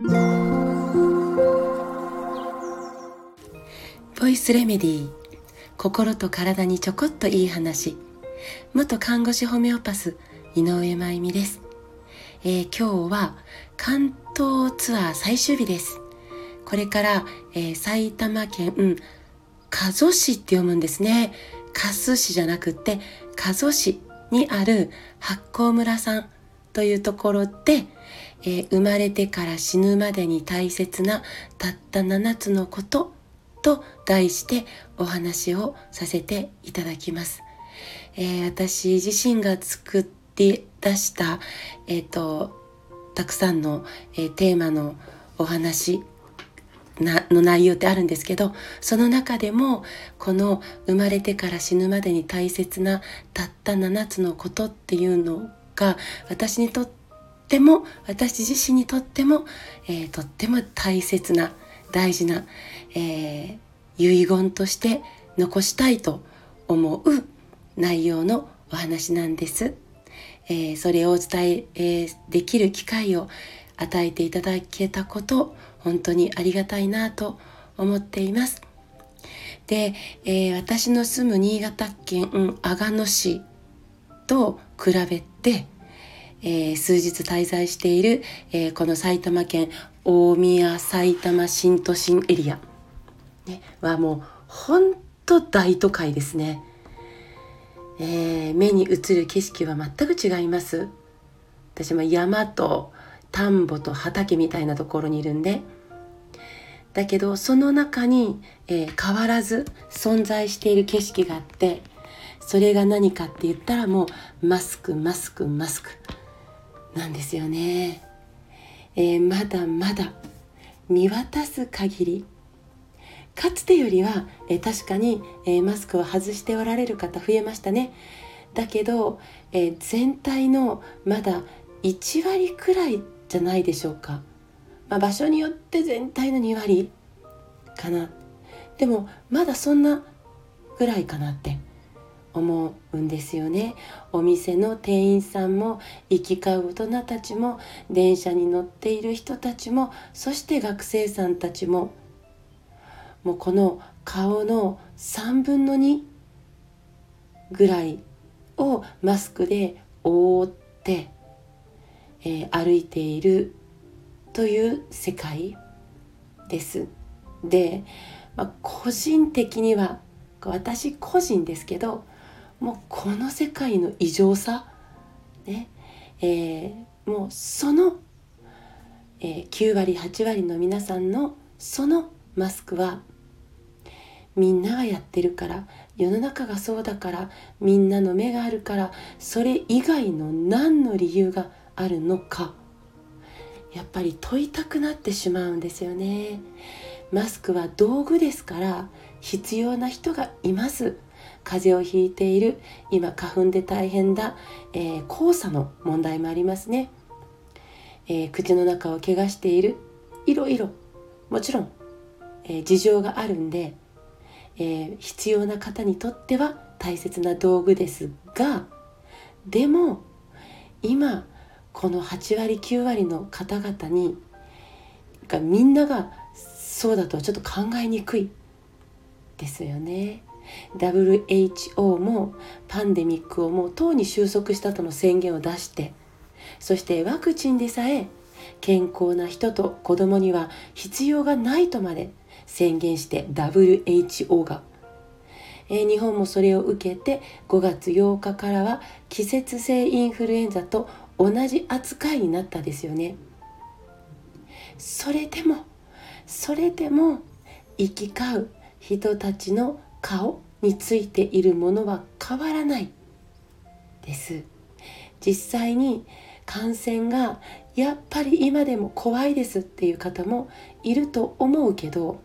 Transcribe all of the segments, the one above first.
ボイスレメディー。心と体にちょこっといい話。元看護師ホメオパス井上真由美です、えー、今日は関東ツアー最終日です。これから、えー、埼玉県、加須市って読むんですね。加須市じゃなくって加須市にある八甲村さんというところで、えー、生まれてから死ぬまでに大切なたった7つのことと題してお話をさせていただきます。えー、私自身が作って出した、えっ、ー、と、たくさんの、えー、テーマのお話なの内容ってあるんですけどその中でもこの生まれてから死ぬまでに大切なたった7つのことっていうのが私にとっても私自身にとっても、えー、とっても大切な大事な、えー、遺言として残したいと思う内容のお話なんです。えー、それをお伝ええー、できる機会を与えていただけたこと本当にありがたいなと思っています。で、えー、私の住む新潟県阿賀野市と比べて、えー、数日滞在している、えー、この埼玉県大宮埼玉新都心エリア、ね、はもう本当大都会ですね、えー、目に映る景色は全く違います。私も山と田んぼと畑みたいなところにいるんで。だけどその中に、えー、変わらず存在している景色があってそれが何かって言ったらもうマスクマスクマスク。なんですよね、えー、まだまだ見渡す限り。かつてよりは、えー、確かに、えー、マスクを外しておられる方増えましたね。だけど、え全体のまだ1割くらいじゃないでしょうか、まあ、場所によって全体の2割かな。でもまだそんなぐらいかなって。思うんですよねお店の店員さんも行き交う大人たちも電車に乗っている人たちもそして学生さんたちももうこの顔の3分の2ぐらいをマスクで覆ってえー、歩いているという世界です。で、まあ、個人的には私個人ですけどもうこの世界の異常さ、ねえー、もうその、えー、9割8割の皆さんのそのマスクはみんながやってるから世の中がそうだからみんなの目があるからそれ以外の何の理由があるのかやっぱり問いたくなってしまうんですよね。マスクは道具ですから必要な人がいます。風邪をひいている今花粉で大変だ、えー、黄砂の問題もありますね、えー、口の中を怪我しているいろいろもちろん、えー、事情があるんで、え必要な方にとっては大切な道具ですがでも今この8割9割の方々にがみんながそうだとちょっと考えにくいですよね。WHO もパンデミックをもうとうに収束したとの宣言を出してそしてワクチンでさえ健康な人と子供には必要がないとまで宣言して WHO が、えー、日本もそれを受けて5月8日からは季節性インフルエンザと同じ扱いになったですよね。それでもそれでも行き交う人たちの顔についているものは変わらないです。実際に感染がやっぱり今でも怖いですっていう方もいると思うけど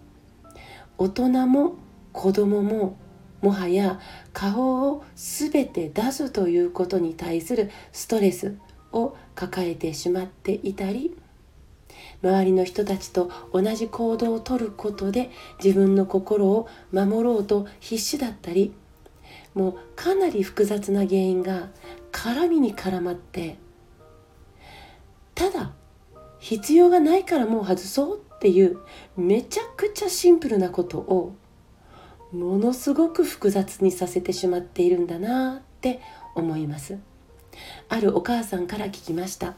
大人も子供ももはや顔を全て出すということに対するストレスを抱えてしまっていたり周りの人たちと同じ行動をとることで自分の心を守ろうと必死だったりもうかなり複雑な原因が絡みに絡まってただ必要がないからもう外そうっていうめちゃくちゃシンプルなことをものすごく複雑にさせてしまっているんだなって思います。あるお母さんから聞きました。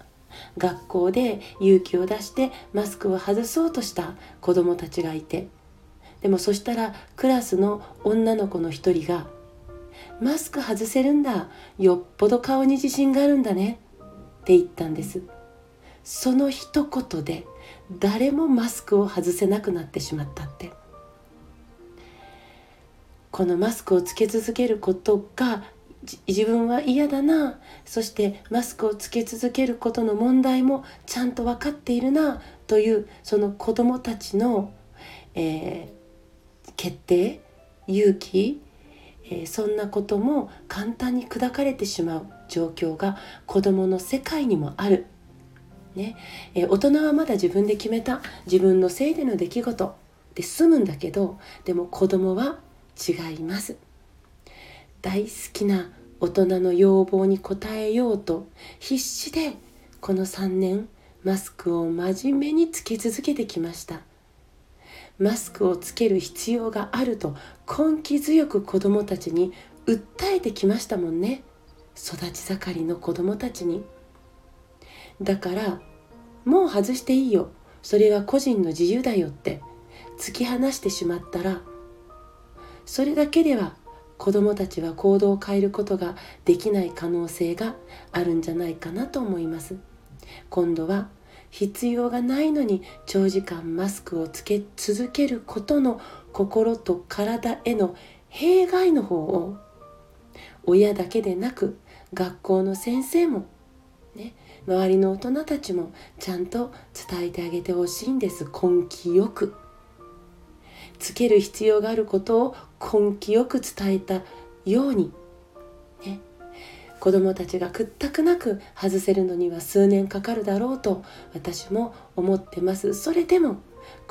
学校で勇気を出してマスクを外そうとした子どもたちがいて。でもそしたらクラスの女の子の一人が「マスク外せるんだ。よっぽど顔に自信があるんだね」って言ったんです。その一言で誰もマスクを外せなくなってしまったって。このマスクをつけ続けることが自分は嫌だなそしてマスクをつけ続けることの問題もちゃんと分かっているなというその子どもたちの、えー、決定勇気、えー、そんなことも簡単に砕かれてしまう状況が子どもの世界にもある。ねえー、大人はまだ自分で決めた自分のせいでの出来事で済むんだけどでも子供は違います。大好きな大人の要望に応えようと必死でこの3年マスクを真面目につけ続けてきました。マスクをつける必要があると根気強く子どもたちに訴えてきましたもんね。育ち盛りの子どもたちに。だからもう外していいよ。それは個人の自由だよって。突き放してしまったらそれだけでは子どもたちは行動を変えることができない可能性があるんじゃないかなと思います今度は必要がないのに長時間マスクをつけ続けることの心と体への弊害の方を親だけでなく学校の先生も、ね、周りの大人たちもちゃんと伝えてあげてほしいんです根気よく。つける必要があることを根気よく伝えたように、ね、子どもたちが屈託なく外せるのには数年かかるだろうと私も思ってます。それでも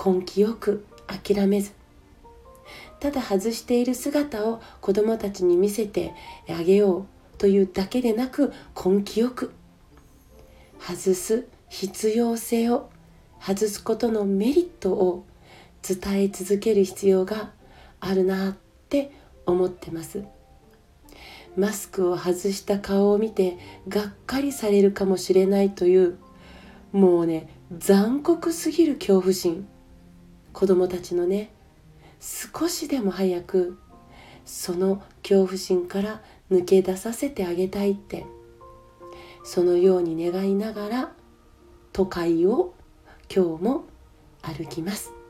根気よく諦めず。ただ外している姿を子どもたちに見せてあげようというだけでなく根気よく。外す必要性を外すことのメリットを伝え続ける必要があるなって思ってます。マスクを外した顔を見てがっかりされるかもしれないというもうね残酷すぎる恐怖心。子供たちのね少しでも早くその恐怖心から抜け出させてあげたいってそのように願いながら都会を今日も歩きます。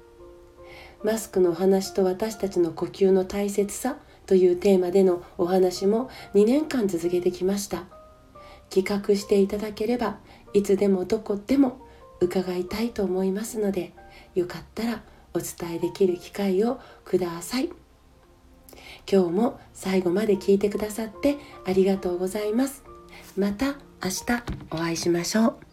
マスクのお話と私たちの呼吸の大切さというテーマでのお話も2年間続けてきました。企画していただければいつでもどこでも伺いたいと思いますのでよかったらお伝えできる機会をください。今日も最後まで聞いてくださってありがとうございます。また明日お会いしましょう。